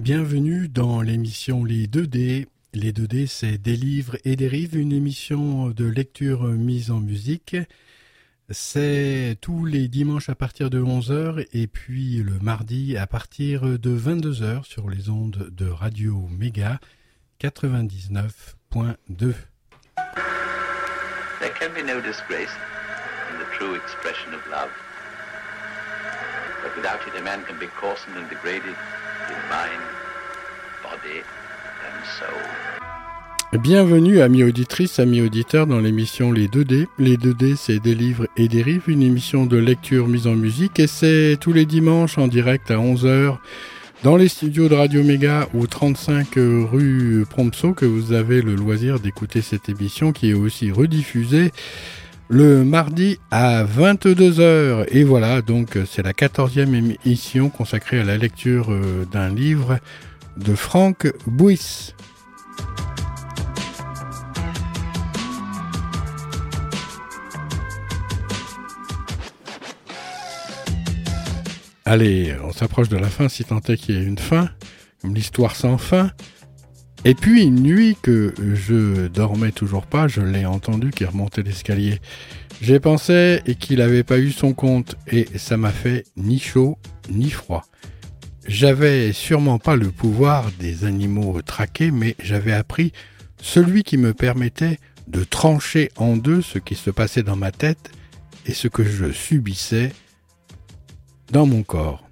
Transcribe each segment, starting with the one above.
Bienvenue dans l'émission Les 2D. Les 2D, c'est Des livres et des rives, une émission de lecture mise en musique. C'est tous les dimanches à partir de 11h et puis le mardi à partir de 22h sur les ondes de Radio Méga 99.2. There can be no disgrace in the true expression of love. But without it, a man can be coarsened and degraded in mind, Bienvenue amis auditrices, amis auditeurs dans l'émission Les 2D. Les 2D c'est des livres et des rives, une émission de lecture mise en musique et c'est tous les dimanches en direct à 11h dans les studios de Radio Méga au 35 rue Prompso que vous avez le loisir d'écouter cette émission qui est aussi rediffusée le mardi à 22h. Et voilà, donc c'est la 14e émission consacrée à la lecture euh, d'un livre de Franck Bouis. Allez, on s'approche de la fin si tant est qu'il y ait une fin, comme l'histoire sans fin. Et puis une nuit que je dormais toujours pas, je l'ai entendu qui remontait l'escalier. J'ai pensé qu'il n'avait pas eu son compte et ça m'a fait ni chaud ni froid. J'avais sûrement pas le pouvoir des animaux traqués, mais j'avais appris celui qui me permettait de trancher en deux ce qui se passait dans ma tête et ce que je subissais dans mon corps.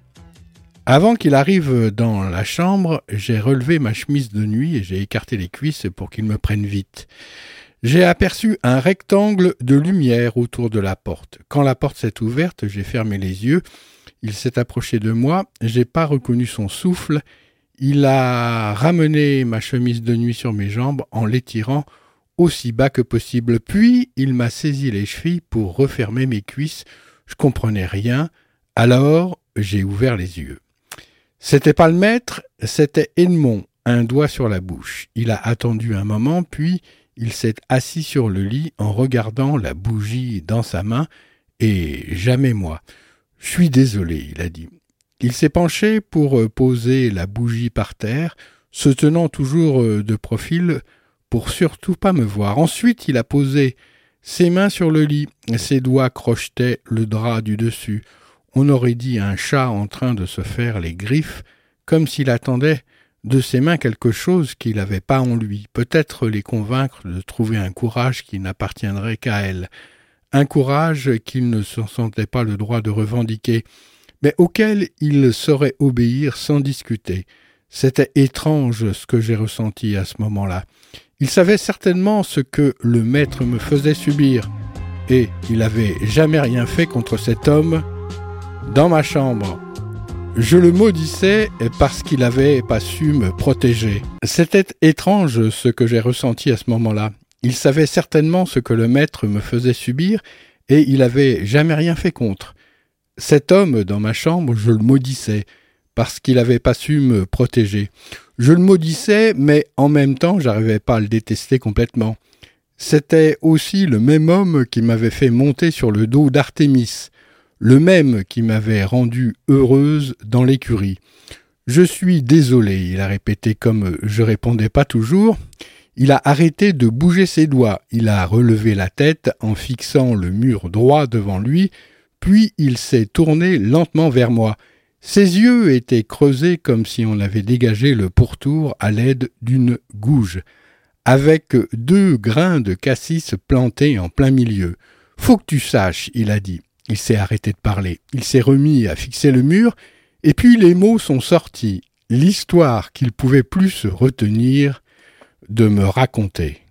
Avant qu'il arrive dans la chambre, j'ai relevé ma chemise de nuit et j'ai écarté les cuisses pour qu'il me prenne vite. J'ai aperçu un rectangle de lumière autour de la porte. Quand la porte s'est ouverte, j'ai fermé les yeux. Il s'est approché de moi. J'ai pas reconnu son souffle. Il a ramené ma chemise de nuit sur mes jambes en l'étirant aussi bas que possible. Puis il m'a saisi les chevilles pour refermer mes cuisses. Je comprenais rien. Alors j'ai ouvert les yeux. C'était pas le maître, c'était Edmond, un doigt sur la bouche. Il a attendu un moment, puis il s'est assis sur le lit en regardant la bougie dans sa main, et jamais moi. Je suis désolé, il a dit. Il s'est penché pour euh, poser la bougie par terre, se tenant toujours euh, de profil pour surtout pas me voir. Ensuite, il a posé ses mains sur le lit, ses doigts crochetaient le drap du dessus on aurait dit un chat en train de se faire les griffes, comme s'il attendait de ses mains quelque chose qu'il n'avait pas en lui, peut-être les convaincre de trouver un courage qui n'appartiendrait qu'à elle, un courage qu'il ne se sentait pas le droit de revendiquer, mais auquel il saurait obéir sans discuter. C'était étrange ce que j'ai ressenti à ce moment-là. Il savait certainement ce que le maître me faisait subir, et il n'avait jamais rien fait contre cet homme dans ma chambre. Je le maudissais parce qu'il n'avait pas su me protéger. C'était étrange ce que j'ai ressenti à ce moment-là. Il savait certainement ce que le maître me faisait subir et il avait jamais rien fait contre. Cet homme dans ma chambre, je le maudissais parce qu'il n'avait pas su me protéger. Je le maudissais, mais en même temps, j'arrivais pas à le détester complètement. C'était aussi le même homme qui m'avait fait monter sur le dos d'Artémis le même qui m'avait rendu heureuse dans l'écurie. Je suis désolé, il a répété comme je répondais pas toujours. Il a arrêté de bouger ses doigts, il a relevé la tête en fixant le mur droit devant lui, puis il s'est tourné lentement vers moi. Ses yeux étaient creusés comme si on avait dégagé le pourtour à l'aide d'une gouge, avec deux grains de cassis plantés en plein milieu. Faut que tu saches, il a dit. Il s'est arrêté de parler. Il s'est remis à fixer le mur, et puis les mots sont sortis. L'histoire qu'il pouvait plus retenir de me raconter.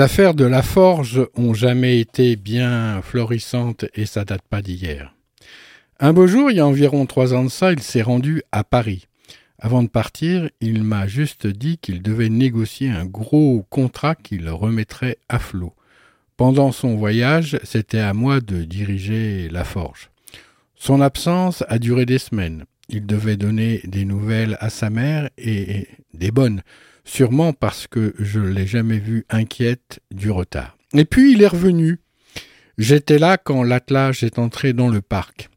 Les affaires de la forge ont jamais été bien florissantes et ça date pas d'hier. Un beau jour, il y a environ trois ans de ça, il s'est rendu à Paris. Avant de partir, il m'a juste dit qu'il devait négocier un gros contrat qui le remettrait à flot. Pendant son voyage, c'était à moi de diriger la forge. Son absence a duré des semaines. Il devait donner des nouvelles à sa mère et des bonnes sûrement parce que je l'ai jamais vu inquiète du retard. Et puis il est revenu. J'étais là quand l'attelage est entré dans le parc.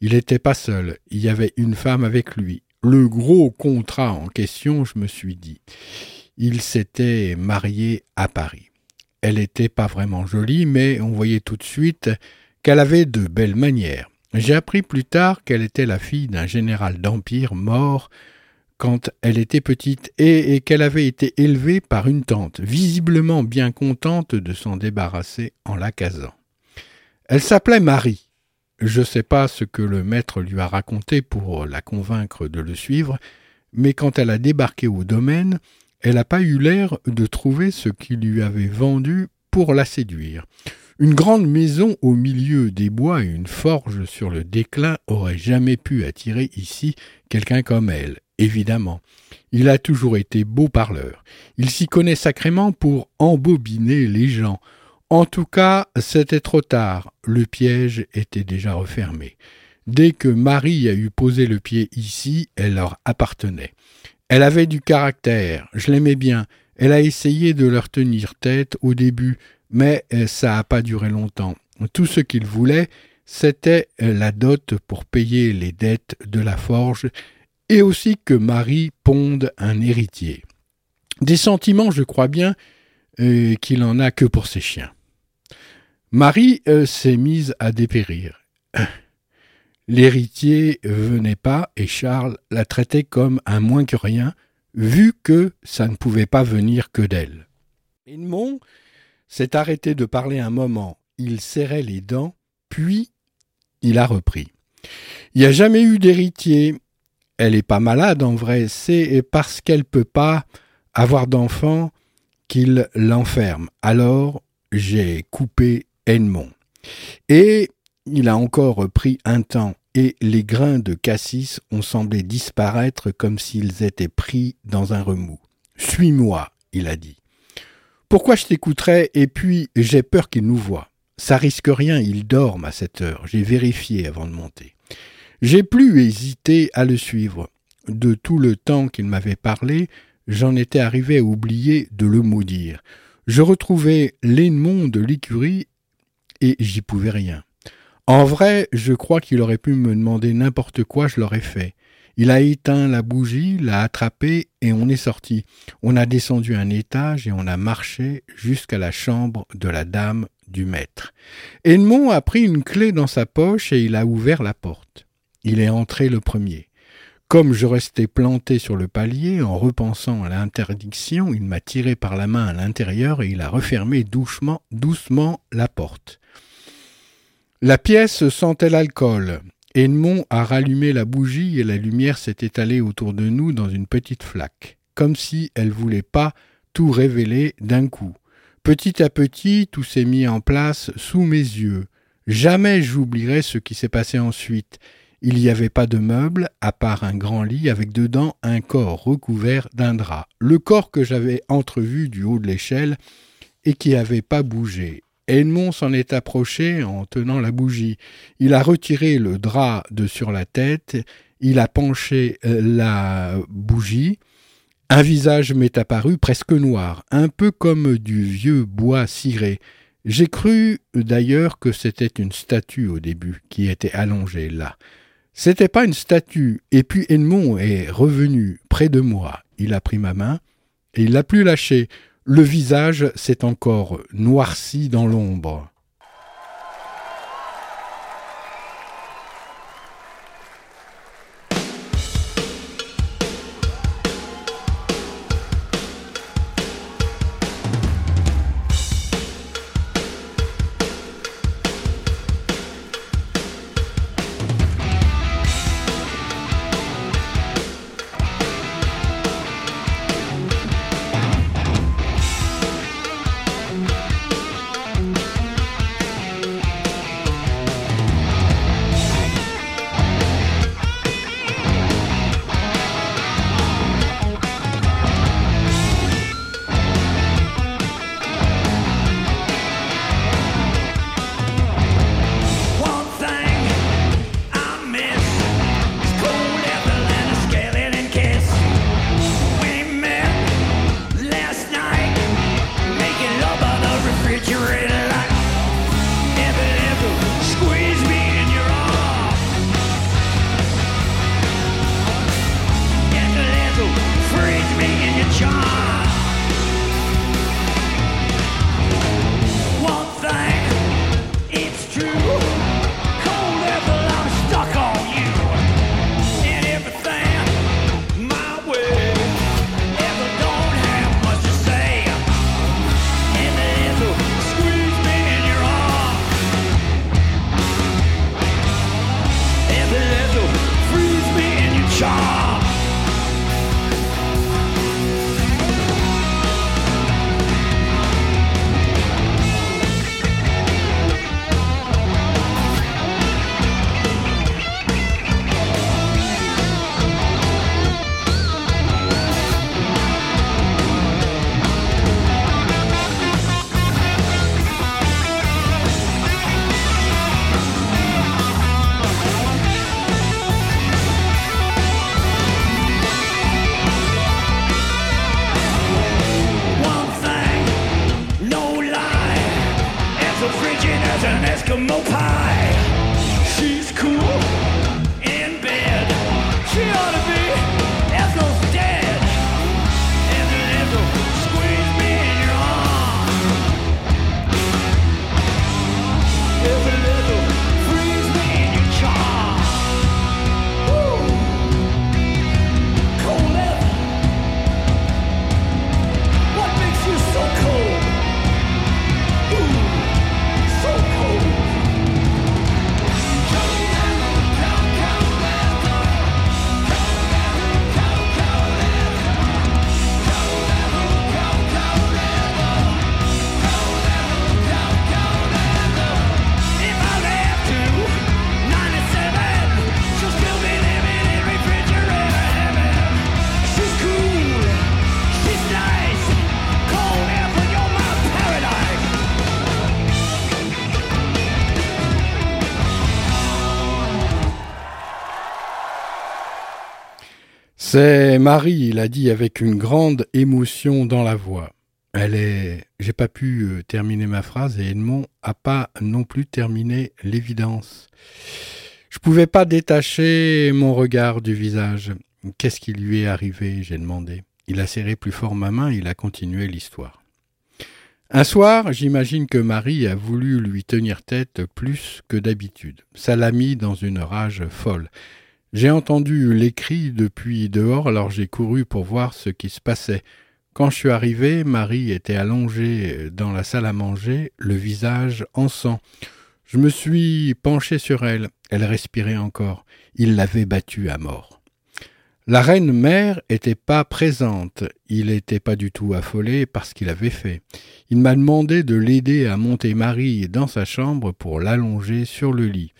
Il n'était pas seul, il y avait une femme avec lui. Le gros contrat en question, je me suis dit. Il s'était marié à Paris. Elle n'était pas vraiment jolie, mais on voyait tout de suite qu'elle avait de belles manières. J'ai appris plus tard qu'elle était la fille d'un général d'Empire mort quand elle était petite et, qu'elle avait été élevée par une tante, visiblement bien contente de s'en débarrasser en la casant. Elle s'appelait Marie. Je ne sais pas ce que le maître lui a raconté pour la convaincre de le suivre, mais quand elle a débarqué au domaine, elle n'a pas eu l'air de trouver ce qu'il lui avait vendu pour la séduire. Une grande maison au milieu des bois et une forge sur le déclin auraient jamais pu attirer ici quelqu'un comme elle, évidemment. Il a toujours été beau parleur. Il s'y connaît sacrément pour embobiner les gens. En tout cas, c'était trop tard. Le piège était déjà refermé. Dès que Marie a eu posé le pied ici, elle leur appartenait. Elle avait du caractère, je l'aimais bien. Elle a essayé de leur tenir tête au début, mais ça n'a pas duré longtemps. Tout ce qu'il voulait, c'était la dot pour payer les dettes de la forge et aussi que Marie ponde un héritier. Des sentiments, je crois bien, euh, qu'il en a que pour ses chiens. Marie euh, s'est mise à dépérir. L'héritier venait pas et Charles la traitait comme un moins que rien, vu que ça ne pouvait pas venir que d'elle. Edmond s'est arrêté de parler un moment. Il serrait les dents, puis il a repris. Il n'y a jamais eu d'héritier, elle est pas malade en vrai, c'est parce qu'elle peut pas avoir d'enfant qu'il l'enferme. Alors j'ai coupé Edmond. Et il a encore pris un temps, et les grains de cassis ont semblé disparaître comme s'ils étaient pris dans un remous. Suis-moi, il a dit. Pourquoi je t'écouterais et puis j'ai peur qu'il nous voie? Ça risque rien, il dorme à cette heure. J'ai vérifié avant de monter. J'ai plus hésité à le suivre. De tout le temps qu'il m'avait parlé, j'en étais arrivé à oublier de le maudire. Je retrouvais l'aimant de l'écurie et j'y pouvais rien. En vrai, je crois qu'il aurait pu me demander n'importe quoi, je l'aurais fait. Il a éteint la bougie, l'a attrapé et on est sorti. On a descendu un étage et on a marché jusqu'à la chambre de la dame du maître. Edmond a pris une clé dans sa poche et il a ouvert la porte. Il est entré le premier. Comme je restais planté sur le palier, en repensant à l'interdiction, il m'a tiré par la main à l'intérieur et il a refermé doucement, doucement la porte. La pièce sentait l'alcool. Edmond a rallumé la bougie et la lumière s'est étalée autour de nous dans une petite flaque, comme si elle voulait pas tout révéler d'un coup. Petit à petit, tout s'est mis en place sous mes yeux. Jamais j'oublierai ce qui s'est passé ensuite. Il n'y avait pas de meuble, à part un grand lit avec dedans un corps recouvert d'un drap. Le corps que j'avais entrevu du haut de l'échelle et qui n'avait pas bougé. Edmond s'en est approché en tenant la bougie. Il a retiré le drap de sur la tête, il a penché euh, la bougie. Un visage m'est apparu presque noir, un peu comme du vieux bois ciré. J'ai cru d'ailleurs que c'était une statue au début qui était allongée là. C'était pas une statue, et puis Edmond est revenu près de moi. Il a pris ma main, et il l'a plus lâché. Le visage s'est encore noirci dans l'ombre. C'est Marie, il a dit avec une grande émotion dans la voix. Elle est. J'ai pas pu euh, terminer ma phrase et Edmond a pas non plus terminé l'évidence. Je pouvais pas détacher mon regard du visage. Qu'est-ce qui lui est arrivé j'ai demandé. Il a serré plus fort ma main, il a continué l'histoire. Un soir, j'imagine que Marie a voulu lui tenir tête plus que d'habitude. Ça l'a mis dans une rage folle. J'ai entendu les cris depuis dehors, alors j'ai couru pour voir ce qui se passait. Quand je suis arrivé, Marie était allongée dans la salle à manger, le visage en sang. Je me suis penché sur elle. Elle respirait encore. Il l'avait battue à mort. La reine mère était pas présente. Il n'était pas du tout affolé par ce qu'il avait fait. Il m'a demandé de l'aider à monter Marie dans sa chambre pour l'allonger sur le lit.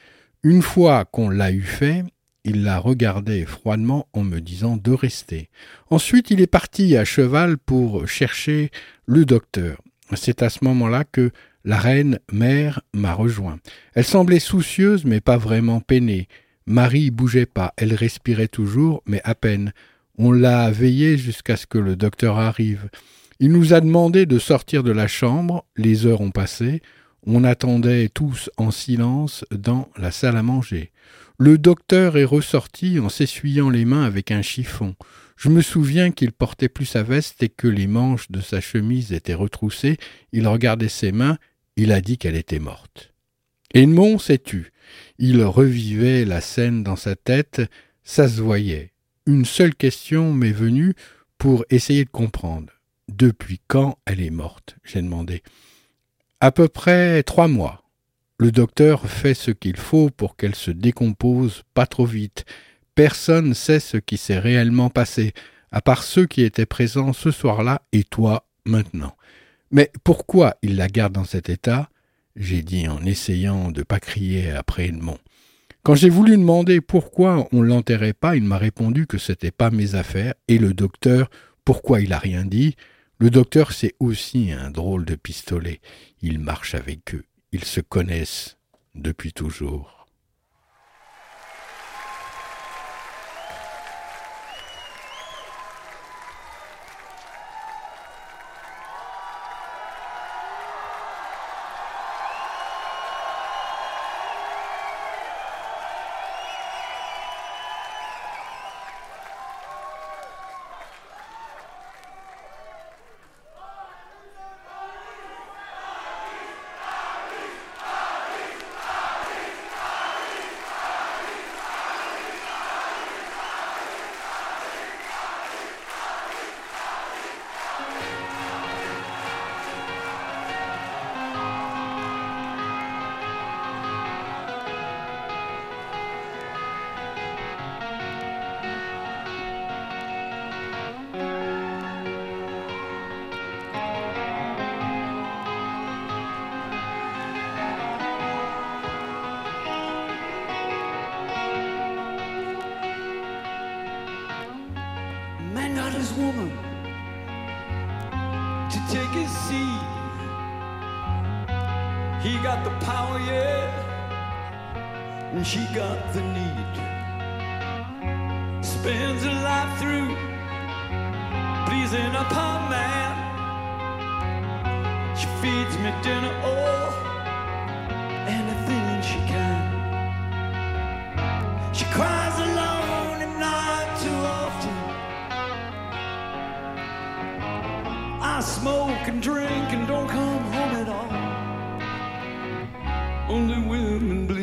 Une fois qu'on l'a eu fait, il la regardait froidement en me disant de rester. Ensuite il est parti à cheval pour chercher le docteur. C'est à ce moment-là que la reine mère m'a rejoint. Elle semblait soucieuse mais pas vraiment peinée. Marie bougeait pas, elle respirait toujours, mais à peine. On l'a veillée jusqu'à ce que le docteur arrive. Il nous a demandé de sortir de la chambre, les heures ont passé, on attendait tous en silence dans la salle à manger. Le docteur est ressorti en s'essuyant les mains avec un chiffon. Je me souviens qu'il portait plus sa veste et que les manches de sa chemise étaient retroussées. Il regardait ses mains. Il a dit qu'elle était morte. Edmond s'est tu. Il revivait la scène dans sa tête. Ça se voyait. Une seule question m'est venue pour essayer de comprendre. Depuis quand elle est morte? J'ai demandé. À peu près trois mois. Le docteur fait ce qu'il faut pour qu'elle se décompose pas trop vite. Personne ne sait ce qui s'est réellement passé, à part ceux qui étaient présents ce soir-là et toi maintenant. Mais pourquoi il la garde dans cet état? J'ai dit en essayant de pas crier après Edmond. Quand j'ai voulu demander pourquoi on l'enterrait pas, il m'a répondu que c'était pas mes affaires, et le docteur, pourquoi il a rien dit? Le docteur, c'est aussi un drôle de pistolet. Il marche avec eux. Ils se connaissent depuis toujours. and she got the need. Spends her life through pleasing a poor man. She feeds me dinner, oh, anything she can. She cries alone and not too often. I smoke and drink and don't come home at all. Only women bleed.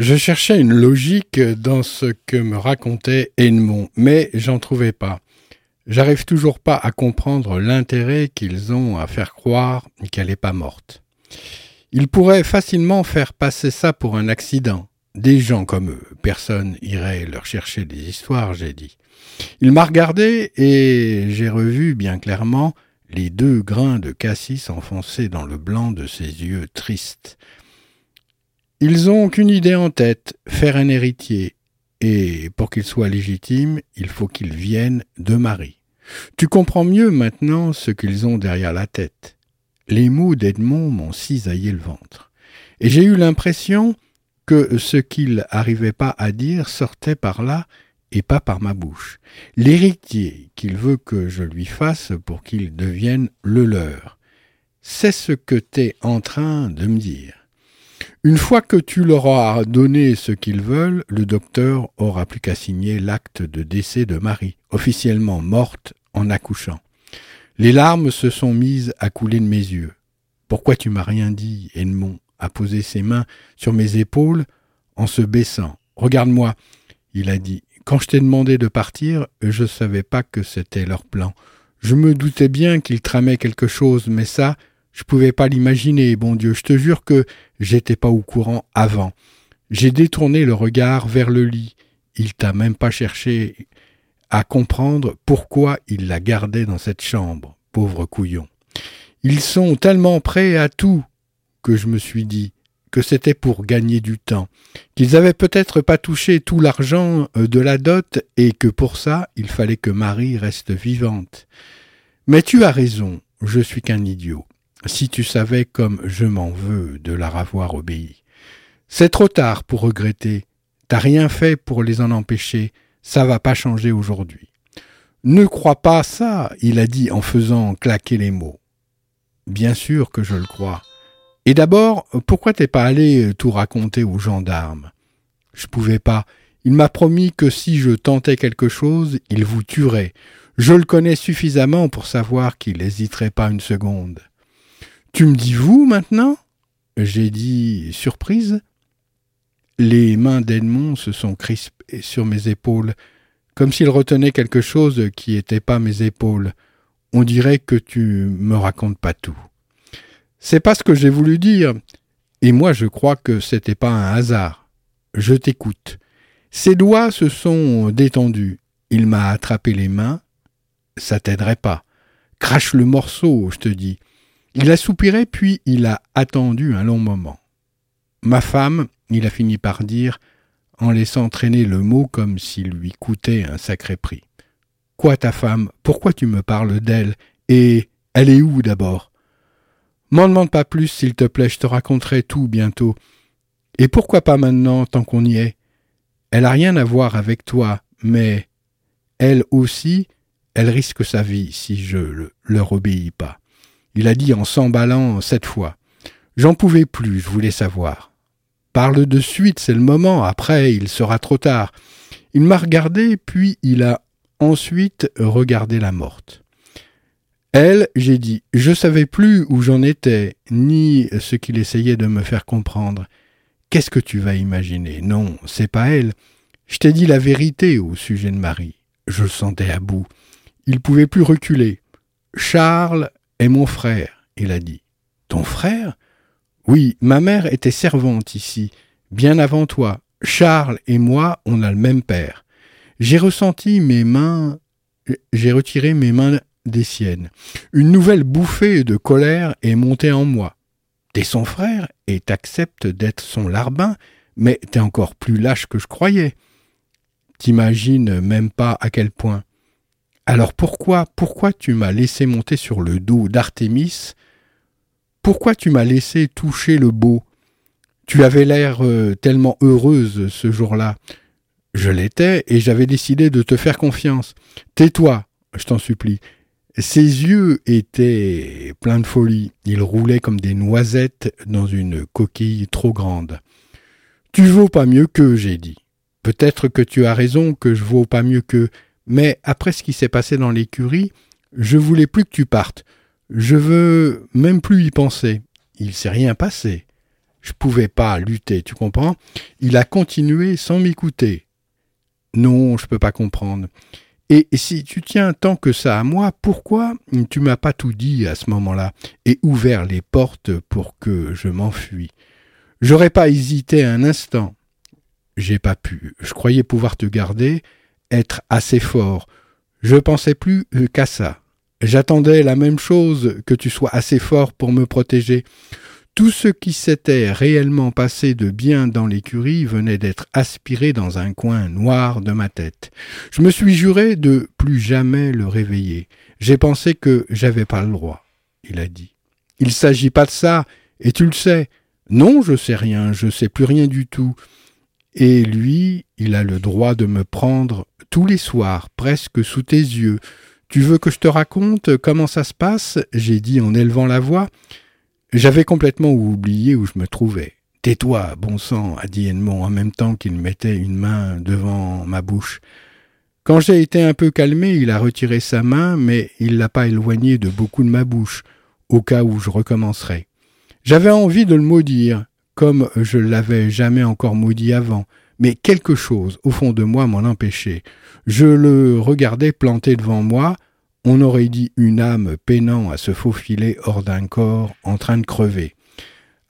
Je cherchais une logique dans ce que me racontait Edmond, mais j'en trouvais pas. J'arrive toujours pas à comprendre l'intérêt qu'ils ont à faire croire qu'elle n'est pas morte. Ils pourraient facilement faire passer ça pour un accident. Des gens comme eux, personne irait leur chercher des histoires, j'ai dit. Il m'a regardé et j'ai revu bien clairement les deux grains de cassis enfoncés dans le blanc de ses yeux tristes. Ils ont qu'une idée en tête, faire un héritier, et pour qu'il soit légitime, il faut qu'il vienne de Marie. Tu comprends mieux maintenant ce qu'ils ont derrière la tête. Les mots d'Edmond m'ont cisaillé le ventre. Et j'ai eu l'impression que ce qu'il n'arrivait pas à dire sortait par là et pas par ma bouche. L'héritier qu'il veut que je lui fasse pour qu'il devienne le leur. C'est ce que t'es en train de me dire. Une fois que tu leur auras donné ce qu'ils veulent, le docteur aura plus qu'à signer l'acte de décès de Marie, officiellement morte en accouchant. Les larmes se sont mises à couler de mes yeux. Pourquoi tu m'as rien dit Edmond? a posé ses mains sur mes épaules en se baissant. Regarde-moi, il a dit. Quand je t'ai demandé de partir, je ne savais pas que c'était leur plan. Je me doutais bien qu'ils tramaient quelque chose, mais ça, je pouvais pas l'imaginer, bon Dieu, je te jure que j'étais pas au courant avant. J'ai détourné le regard vers le lit. Il t'a même pas cherché à comprendre pourquoi il la gardait dans cette chambre, pauvre couillon. Ils sont tellement prêts à tout que je me suis dit que c'était pour gagner du temps, qu'ils avaient peut-être pas touché tout l'argent euh, de la dot et que pour ça il fallait que Marie reste vivante. Mais tu as raison, je suis qu'un idiot. Si tu savais comme je m'en veux de leur avoir obéi. C'est trop tard pour regretter. T'as rien fait pour les en empêcher. Ça va pas changer aujourd'hui. Ne crois pas ça, il a dit en faisant claquer les mots. Bien sûr que je le crois. Et d'abord, pourquoi t'es pas allé tout raconter aux gendarmes? Je pouvais pas. Il m'a promis que si je tentais quelque chose, il vous tuerait. Je le connais suffisamment pour savoir qu'il n'hésiterait pas une seconde. Tu me dis vous maintenant? J'ai dit surprise. Les mains d'Edmond se sont crispées sur mes épaules, comme s'il retenait quelque chose qui n'était pas mes épaules. On dirait que tu me racontes pas tout. C'est pas ce que j'ai voulu dire, et moi je crois que c'était pas un hasard. Je t'écoute. Ses doigts se sont détendus. Il m'a attrapé les mains. Ça t'aiderait pas. Crache le morceau, je te dis. Il a soupiré, puis il a attendu un long moment. Ma femme, il a fini par dire, en laissant traîner le mot comme s'il lui coûtait un sacré prix. Quoi ta femme? Pourquoi tu me parles d'elle? Et elle est où d'abord? M'en demande pas plus, s'il te plaît, je te raconterai tout bientôt. Et pourquoi pas maintenant, tant qu'on y est? Elle a rien à voir avec toi, mais elle aussi, elle risque sa vie si je le, leur obéis pas. Il a dit en s'emballant cette fois. J'en pouvais plus, je voulais savoir. Parle de suite, c'est le moment, après il sera trop tard. Il m'a regardé, puis il a ensuite regardé la morte. Elle, j'ai dit, je savais plus où j'en étais, ni ce qu'il essayait de me faire comprendre. Qu'est-ce que tu vas imaginer? Non, c'est pas elle. Je t'ai dit la vérité au sujet de Marie. Je le sentais à bout. Il pouvait plus reculer. Charles est mon frère, il a dit. Ton frère? Oui, ma mère était servante ici, bien avant toi. Charles et moi, on a le même père. J'ai ressenti mes mains, j'ai retiré mes mains des siennes. Une nouvelle bouffée de colère est montée en moi. T'es son frère et t'acceptes d'être son larbin, mais t'es encore plus lâche que je croyais. T'imagines même pas à quel point. Alors pourquoi, pourquoi tu m'as laissé monter sur le dos d'Artémis? Pourquoi tu m'as laissé toucher le beau? Tu avais l'air euh, tellement heureuse ce jour-là. Je l'étais et j'avais décidé de te faire confiance. Tais-toi, je t'en supplie. Ses yeux étaient pleins de folie. Ils roulaient comme des noisettes dans une coquille trop grande. Tu vaux pas mieux qu'eux, j'ai dit. Peut-être que tu as raison que je vaux pas mieux qu'eux, mais après ce qui s'est passé dans l'écurie, je voulais plus que tu partes. Je veux même plus y penser. Il s'est rien passé. Je pouvais pas lutter, tu comprends? Il a continué sans m'écouter. Non, je peux pas comprendre. Et si tu tiens tant que ça à moi, pourquoi tu m'as pas tout dit à ce moment-là et ouvert les portes pour que je m'enfuis? J'aurais pas hésité un instant. J'ai pas pu. Je croyais pouvoir te garder, être assez fort. Je pensais plus qu'à ça. J'attendais la même chose que tu sois assez fort pour me protéger. Tout ce qui s'était réellement passé de bien dans l'écurie venait d'être aspiré dans un coin noir de ma tête. Je me suis juré de plus jamais le réveiller. J'ai pensé que j'avais pas le droit, il a dit. Il s'agit pas de ça, et tu le sais. Non, je sais rien, je sais plus rien du tout. Et lui, il a le droit de me prendre tous les soirs, presque sous tes yeux. Tu veux que je te raconte comment ça se passe? J'ai dit en élevant la voix. J'avais complètement oublié où je me trouvais. Tais-toi, bon sang, a dit Edmond en même temps qu'il mettait une main devant ma bouche. Quand j'ai été un peu calmé, il a retiré sa main, mais il l'a pas éloignée de beaucoup de ma bouche, au cas où je recommencerais. J'avais envie de le maudire, comme je l'avais jamais encore maudit avant, mais quelque chose au fond de moi m'en empêchait. Je le regardais planté devant moi, on aurait dit une âme peinant à se faufiler hors d'un corps en train de crever.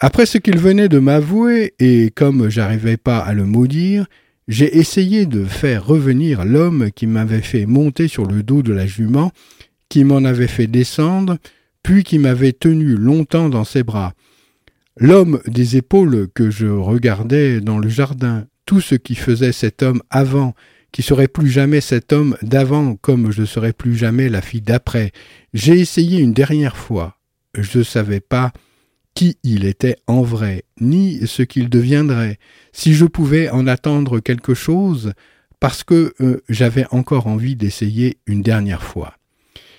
Après ce qu'il venait de m'avouer, et comme j'arrivais pas à le maudire, j'ai essayé de faire revenir l'homme qui m'avait fait monter sur le dos de la jument, qui m'en avait fait descendre, puis qui m'avait tenu longtemps dans ses bras. L'homme des épaules que je regardais dans le jardin, tout ce qui faisait cet homme avant, qui serait plus jamais cet homme d'avant comme je ne serais plus jamais la fille d'après. J'ai essayé une dernière fois. Je ne savais pas qui il était en vrai, ni ce qu'il deviendrait, si je pouvais en attendre quelque chose, parce que euh, j'avais encore envie d'essayer une dernière fois.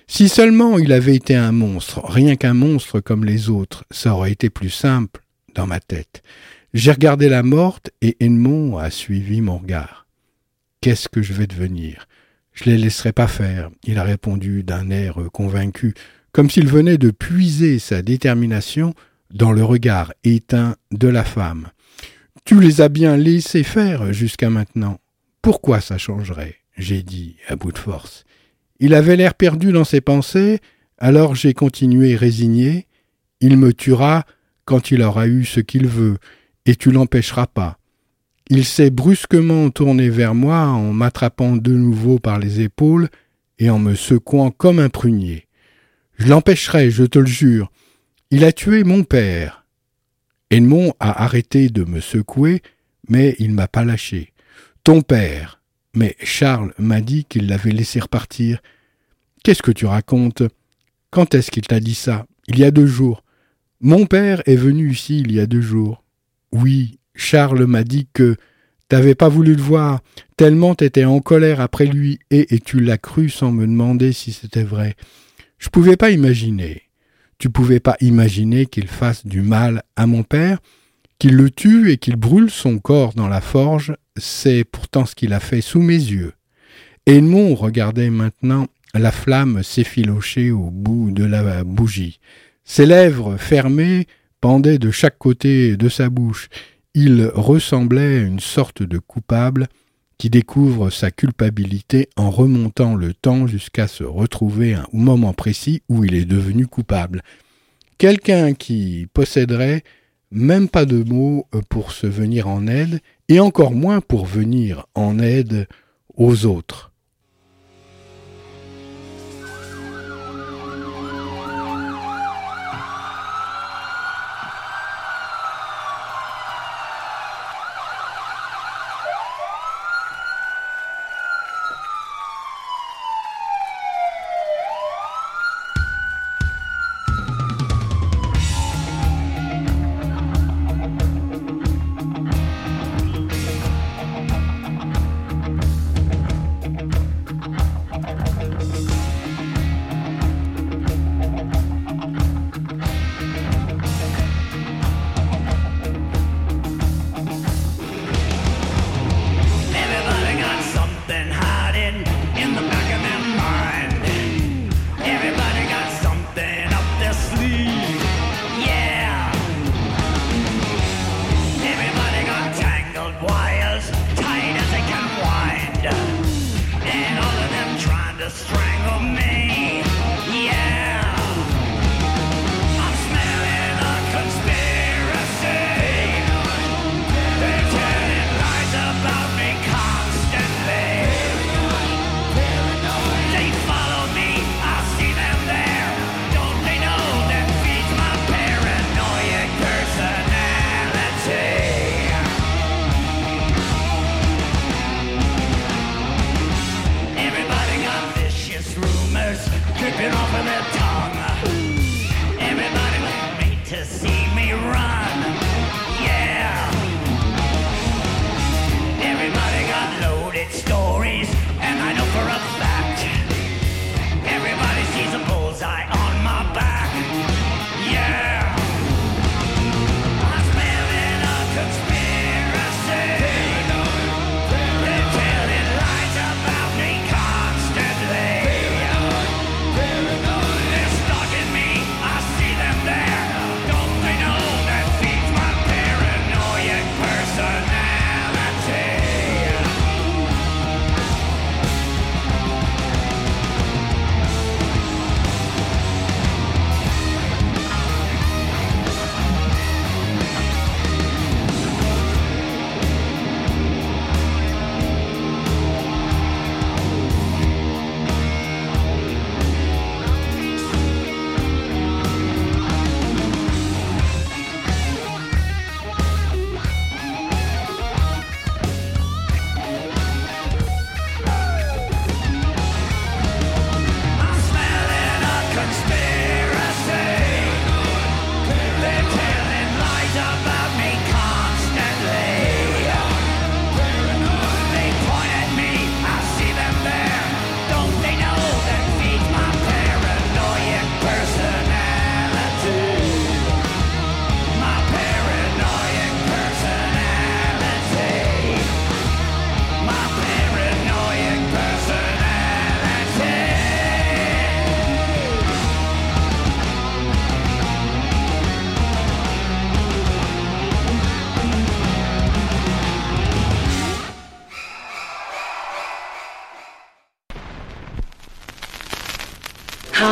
Si seulement il avait été un monstre, rien qu'un monstre comme les autres, ça aurait été plus simple dans ma tête. J'ai regardé la morte et Edmond a suivi mon regard. Qu'est-ce que je vais devenir? Je les laisserai pas faire, il a répondu d'un air convaincu, comme s'il venait de puiser sa détermination dans le regard éteint de la femme. Tu les as bien laissés faire jusqu'à maintenant. Pourquoi ça changerait? J'ai dit à bout de force. Il avait l'air perdu dans ses pensées, alors j'ai continué résigné. Il me tuera quand il aura eu ce qu'il veut, et tu l'empêcheras pas. Il s'est brusquement tourné vers moi en m'attrapant de nouveau par les épaules et en me secouant comme un prunier. Je l'empêcherai, je te le jure. Il a tué mon père. Edmond a arrêté de me secouer, mais il m'a pas lâché. Ton père. Mais Charles m'a dit qu'il l'avait laissé repartir. Qu'est-ce que tu racontes? Quand est-ce qu'il t'a dit ça? Il y a deux jours. Mon père est venu ici il y a deux jours. Oui, Charles m'a dit que t'avais pas voulu le voir, tellement t'étais en colère après lui, et, tu l'as cru sans me demander si c'était vrai. Je pouvais pas imaginer. Tu pouvais pas imaginer qu'il fasse du mal à mon père, qu'il le tue et qu'il brûle son corps dans la forge, c'est pourtant ce qu'il a fait sous mes yeux. Edmond regardait maintenant la flamme s'effilocher au bout de la bougie. Ses lèvres fermées pendaient de chaque côté de sa bouche, il ressemblait à une sorte de coupable qui découvre sa culpabilité en remontant le temps jusqu'à se retrouver un moment précis où il est devenu coupable. Quelqu'un qui posséderait même pas de mots pour se venir en aide, et encore moins pour venir en aide aux autres.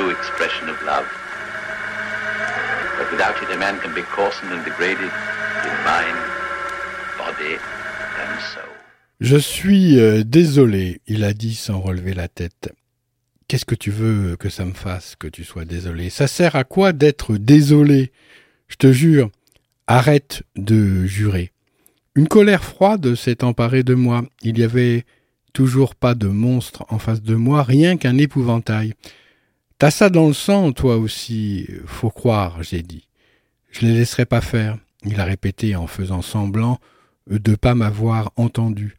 expression of love. But without it, a man can be coarsened and degraded in mind, body and soul. Je suis euh, désolé, il a dit sans relever la tête. Qu'est-ce que tu veux que ça me fasse que tu sois désolé? Ça sert à quoi d'être désolé? Je te jure, arrête de jurer. Une colère froide s'est emparée de moi. Il y avait toujours pas de monstre en face de moi, rien qu'un épouvantail. T'as ça dans le sang, toi aussi, faut croire, j'ai dit. Je les laisserai pas faire, il a répété en faisant semblant de pas m'avoir entendu.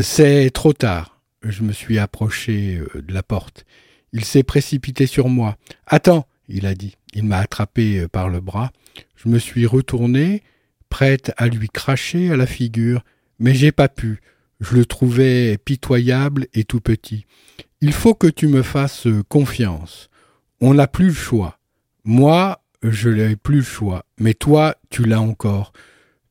C'est trop tard. je me suis approché euh, de la porte. Il s'est précipité sur moi. Attends, il a dit. Il m'a attrapé euh, par le bras. Je me suis retourné, prête à lui cracher à la figure, mais j'ai pas pu. Je le trouvais pitoyable et tout petit. Il faut que tu me fasses confiance. On n'a plus le choix. Moi, je n'ai plus le choix, mais toi, tu l'as encore.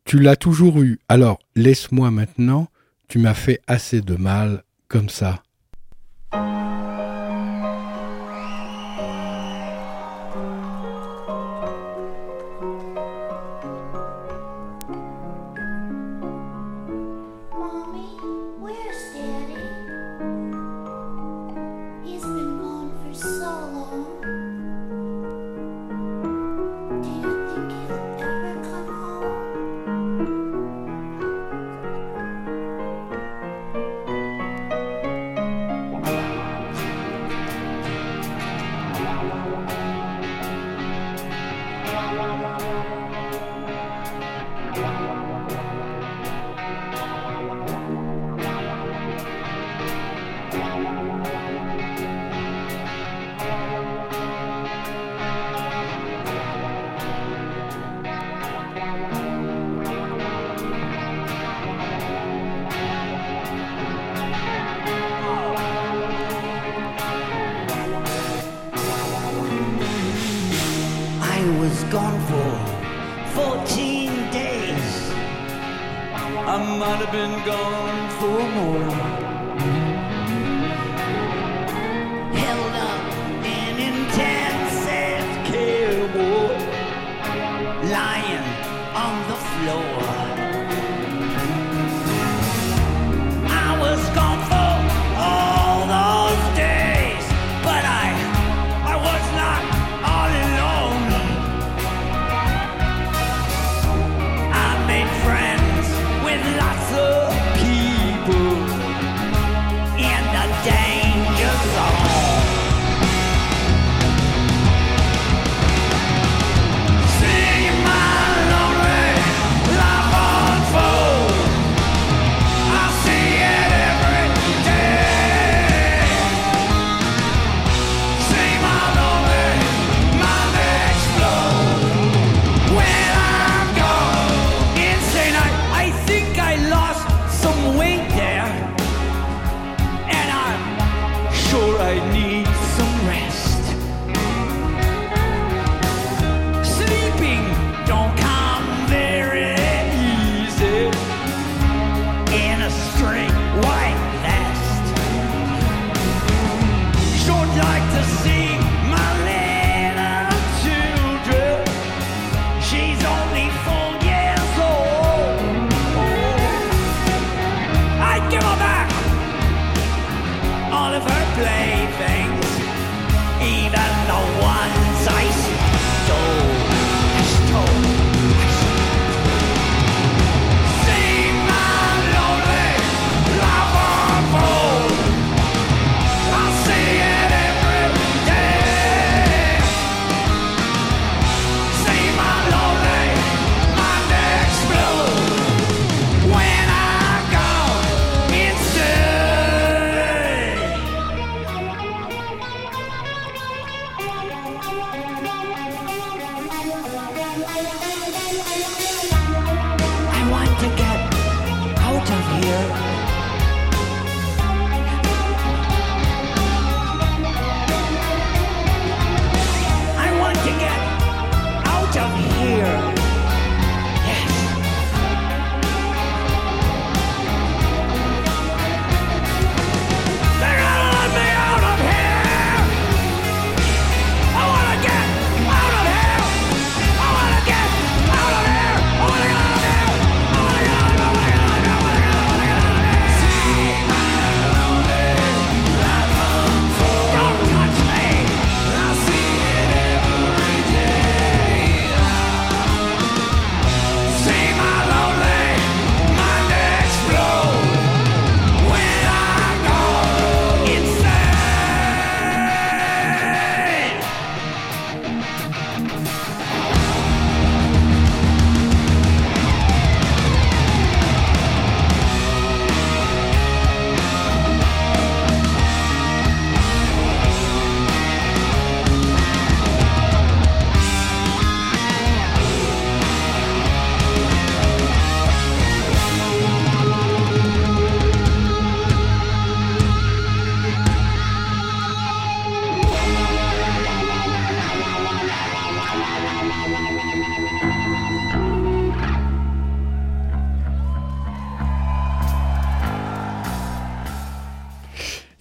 Tu l'as toujours eu. Alors, laisse-moi maintenant. Tu m'as fait assez de mal comme ça.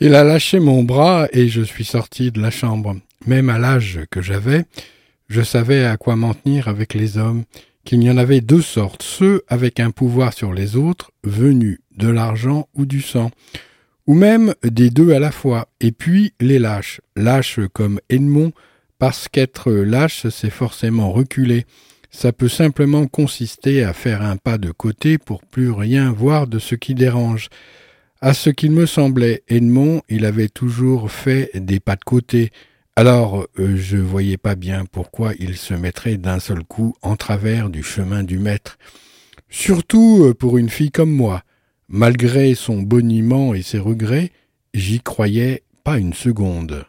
Il a lâché mon bras et je suis sorti de la chambre. Même à l'âge que j'avais, je savais à quoi m'en tenir avec les hommes, qu'il y en avait deux sortes, ceux avec un pouvoir sur les autres, venus de l'argent ou du sang, ou même des deux à la fois, et puis les lâches, lâches comme Edmond, parce qu'être lâche, c'est forcément reculer. Ça peut simplement consister à faire un pas de côté pour plus rien voir de ce qui dérange. À ce qu'il me semblait, Edmond, il avait toujours fait des pas de côté. Alors euh, je voyais pas bien pourquoi il se mettrait d'un seul coup en travers du chemin du maître. Surtout euh, pour une fille comme moi. Malgré son boniment et ses regrets, j'y croyais pas une seconde.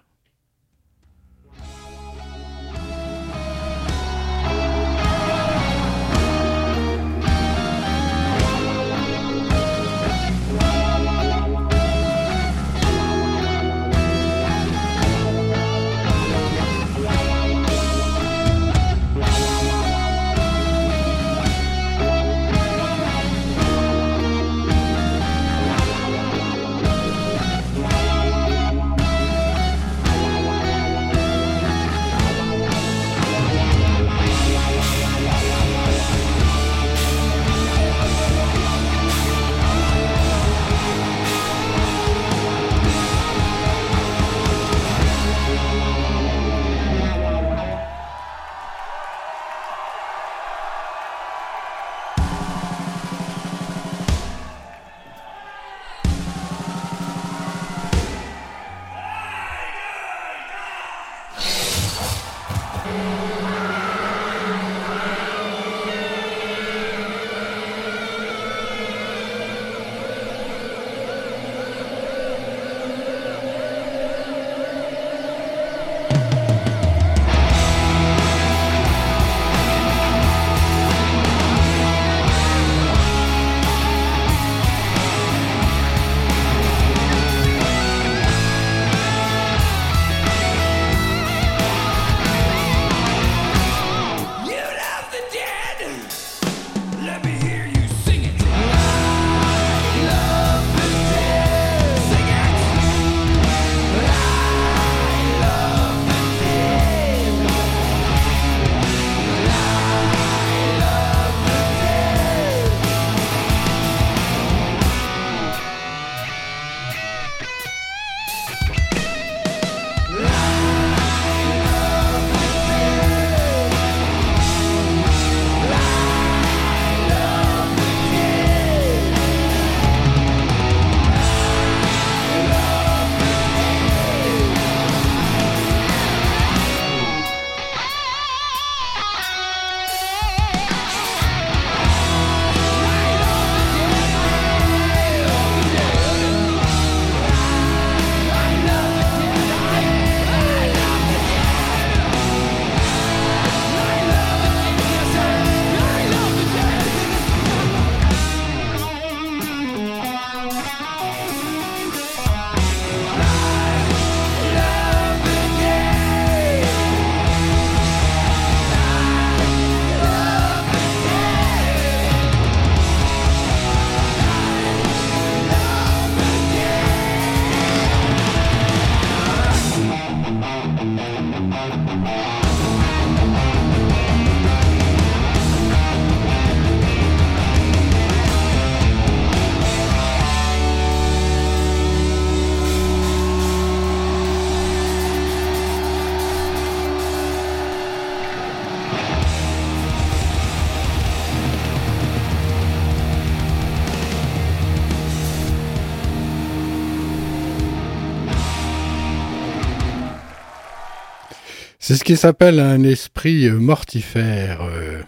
C'est ce qui s'appelle un esprit euh, mortifère, euh,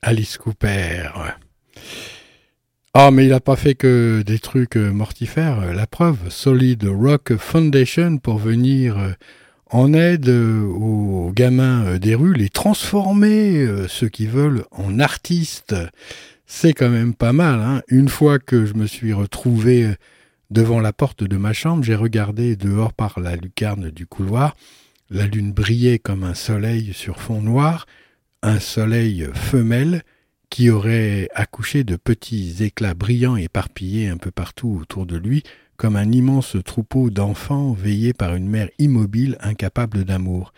Alice Cooper. Ah, mais il n'a pas fait que des trucs euh, mortifères. La preuve, Solid Rock Foundation pour venir en aide aux gamins des rues, les transformer, ceux qui veulent, en artistes. C'est quand même pas mal. Hein. Une fois que je me suis retrouvé devant la porte de ma chambre, j'ai regardé dehors par la lucarne du couloir. La lune brillait comme un soleil sur fond noir, un soleil femelle qui aurait accouché de petits éclats brillants éparpillés un peu partout autour de lui, comme un immense troupeau d'enfants veillés par une mère immobile incapable d'amour.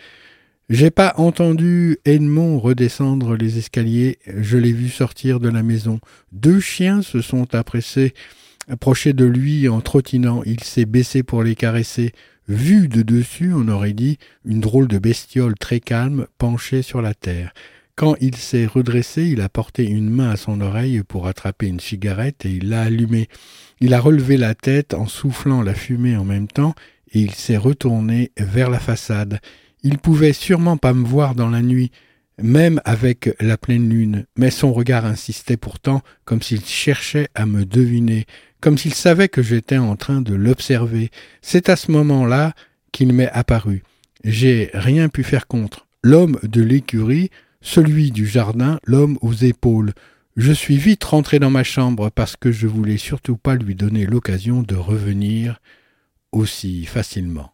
J'ai pas entendu Edmond redescendre les escaliers, je l'ai vu sortir de la maison. Deux chiens se sont appressés, approchés de lui en trottinant, il s'est baissé pour les caresser. Vu de dessus, on aurait dit une drôle de bestiole très calme penchée sur la terre. Quand il s'est redressé, il a porté une main à son oreille pour attraper une cigarette et il l'a allumée. Il a relevé la tête en soufflant la fumée en même temps et il s'est retourné vers la façade. Il pouvait sûrement pas me voir dans la nuit, même avec la pleine lune, mais son regard insistait pourtant comme s'il cherchait à me deviner, comme s'il savait que j'étais en train de l'observer. C'est à ce moment-là qu'il m'est apparu. J'ai rien pu faire contre. L'homme de l'écurie, celui du jardin, l'homme aux épaules. Je suis vite rentré dans ma chambre parce que je voulais surtout pas lui donner l'occasion de revenir aussi facilement.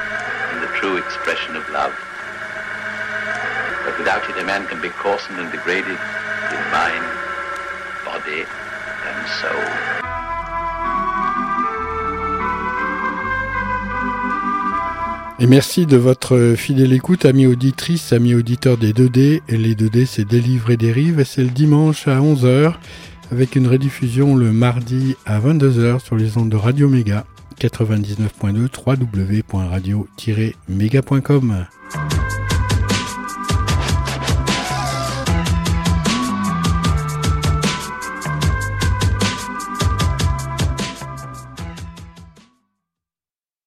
But without it, a man can be coarsened and degraded in mind, body, and soul. Et merci de votre fidèle écoute, amis auditrices, amis auditeurs des 2D. Et les 2D, c'est rives et c'est le dimanche à 11h avec une rediffusion le mardi à 22h sur les ondes de Radio Méga 99.2 www.radio-mega.com.